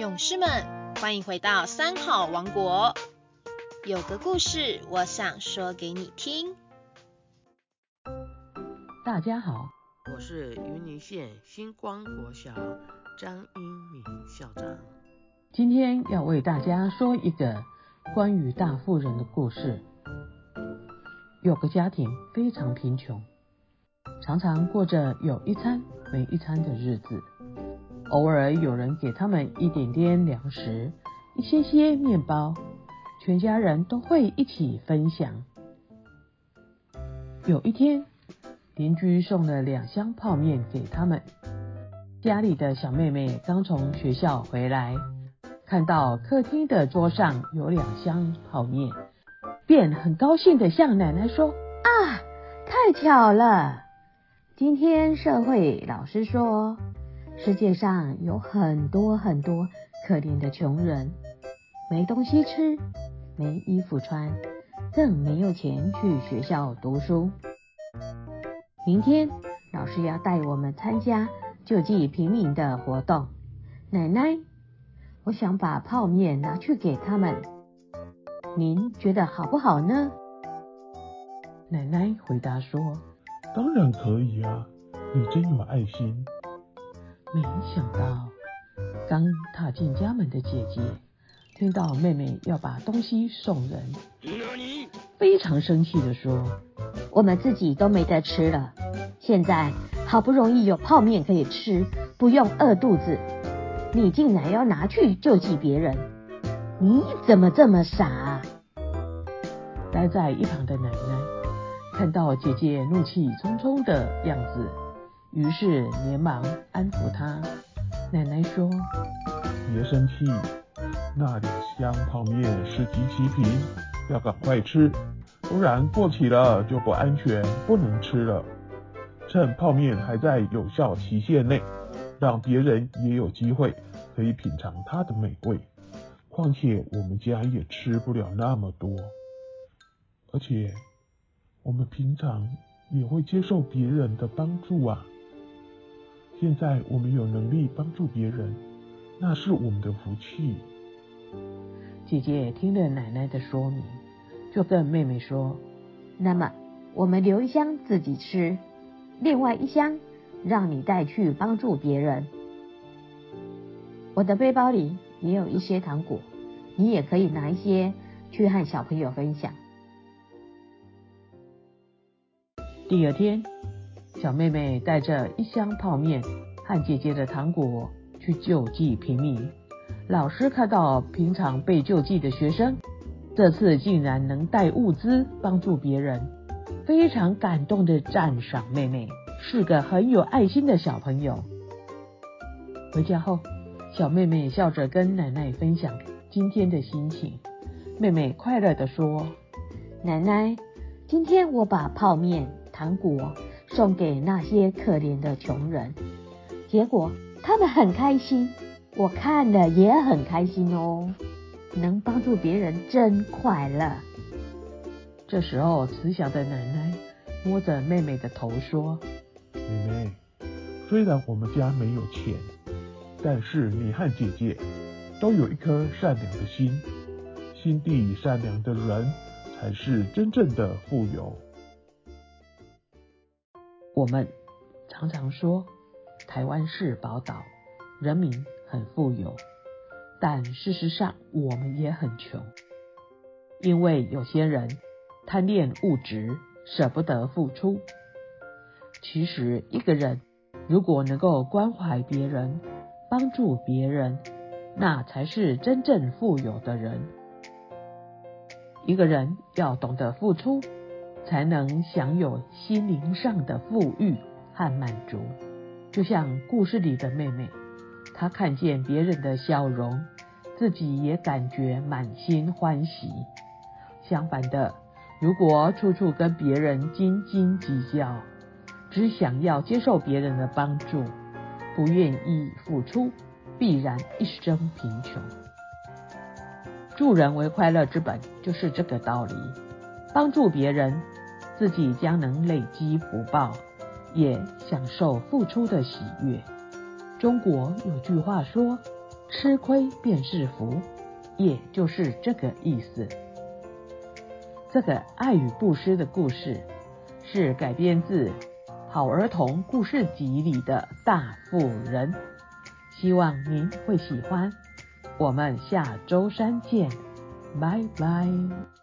勇士们，欢迎回到三好王国。有个故事，我想说给你听。大家好，我是云林县星光国小张英敏校长。今天要为大家说一个关于大富人的故事。有个家庭非常贫穷，常常过着有一餐没一餐的日子。偶尔有人给他们一点点粮食，一些些面包，全家人都会一起分享。有一天，邻居送了两箱泡面给他们。家里的小妹妹刚从学校回来，看到客厅的桌上有两箱泡面，便很高兴的向奶奶说：“啊，太巧了！今天社会老师说。”世界上有很多很多可怜的穷人，没东西吃，没衣服穿，更没有钱去学校读书。明天老师要带我们参加救济平民的活动。奶奶，我想把泡面拿去给他们，您觉得好不好呢？奶奶回答说：“当然可以啊，你真有爱心。”没想到，刚踏进家门的姐姐听到妹妹要把东西送人，非常生气的说：“我们自己都没得吃了，现在好不容易有泡面可以吃，不用饿肚子，你竟然要拿去救济别人，你怎么这么傻？”待在一旁的奶奶看到姐姐怒气冲冲的样子。于是连忙安抚他。奶奶说：“别生气，那两箱泡面是集齐品，要赶快吃，不然过期了就不安全，不能吃了。趁泡面还在有效期限内，让别人也有机会可以品尝它的美味。况且我们家也吃不了那么多，而且我们平常也会接受别人的帮助啊。”现在我们有能力帮助别人，那是我们的福气。姐姐听了奶奶的说明，就跟妹妹说：“那么我们留一箱自己吃，另外一箱让你带去帮助别人。我的背包里也有一些糖果，你也可以拿一些去和小朋友分享。”第二天。小妹妹带着一箱泡面和姐姐的糖果去救济平民。老师看到平常被救济的学生，这次竟然能带物资帮助别人，非常感动的赞赏妹妹是个很有爱心的小朋友。回家后，小妹妹笑着跟奶奶分享今天的心情。妹妹快乐的说：“奶奶，今天我把泡面、糖果。”送给那些可怜的穷人，结果他们很开心，我看了也很开心哦。能帮助别人真快乐。这时候，慈祥的奶奶摸着妹妹的头说：“妹妹，虽然我们家没有钱，但是你和姐姐都有一颗善良的心，心地善良的人才是真正的富有。”我们常常说台湾是宝岛，人民很富有，但事实上我们也很穷，因为有些人贪恋物质，舍不得付出。其实一个人如果能够关怀别人，帮助别人，那才是真正富有的人。一个人要懂得付出。才能享有心灵上的富裕和满足。就像故事里的妹妹，她看见别人的笑容，自己也感觉满心欢喜。相反的，如果处处跟别人斤斤计较，只想要接受别人的帮助，不愿意付出，必然一生贫穷。助人为快乐之本，就是这个道理。帮助别人，自己将能累积福报，也享受付出的喜悦。中国有句话说：“吃亏便是福，也就是这个意思。这个爱与布施的故事是改编自《好儿童故事集》里的大富人，希望您会喜欢。我们下周三见，拜拜。